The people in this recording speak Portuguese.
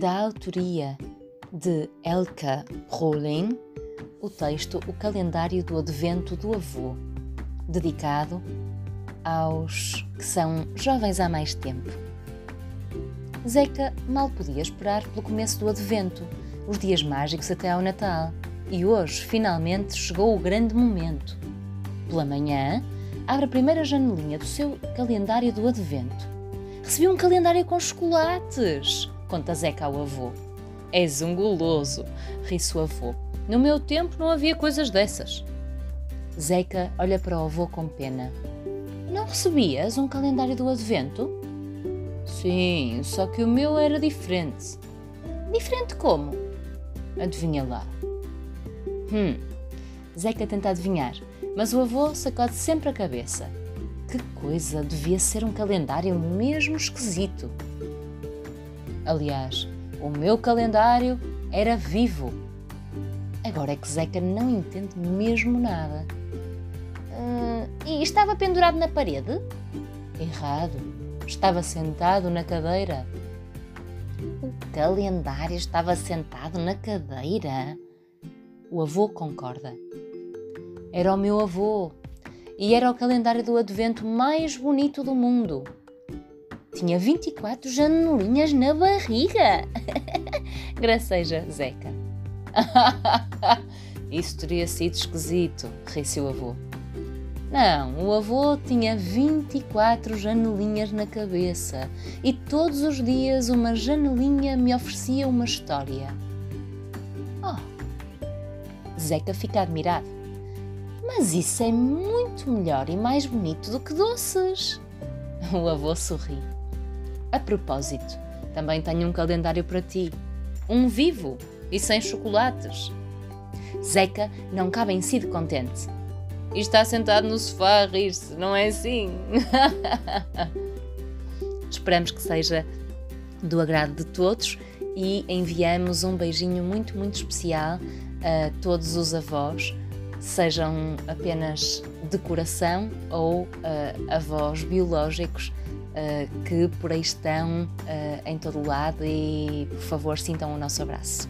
da autoria de Elka Rowling, o texto O Calendário do Advento do Avô, dedicado aos que são jovens há mais tempo. Zeca mal podia esperar pelo começo do Advento, os dias mágicos até ao Natal, e hoje finalmente chegou o grande momento. Pela manhã, abre a primeira janelinha do seu calendário do Advento. Recebi um calendário com chocolates, conta Zeca ao avô. És um goloso, ri-se o avô. No meu tempo não havia coisas dessas. Zeca olha para o avô com pena. Não recebias um calendário do Advento? Sim, só que o meu era diferente. Diferente como? Adivinha lá. Hum, Zeca tenta adivinhar, mas o avô sacode sempre a cabeça. Que coisa, devia ser um calendário mesmo esquisito. Aliás, o meu calendário era vivo. Agora é que Zeca não entende mesmo nada. Uh, e estava pendurado na parede? Errado. Estava sentado na cadeira. O calendário estava sentado na cadeira? O avô concorda. Era o meu avô e era o calendário do advento mais bonito do mundo. Tinha 24 janelinhas na barriga. Graceja Zeca. Isso teria sido esquisito, ri-se o avô. Não, o avô tinha 24 janelinhas na cabeça e todos os dias uma janelinha me oferecia uma história. Oh! Zeca fica admirado. Mas isso é muito melhor e mais bonito do que doces. O avô sorri. A propósito, também tenho um calendário para ti. Um vivo e sem chocolates. Zeca não cabe em si de contente e está sentado no sofá a rir-se, não é assim? Esperamos que seja do agrado de todos e enviamos um beijinho muito, muito especial a todos os avós, sejam apenas de coração ou uh, avós biológicos que por aí estão uh, em todo o lado e por favor sintam o nosso abraço.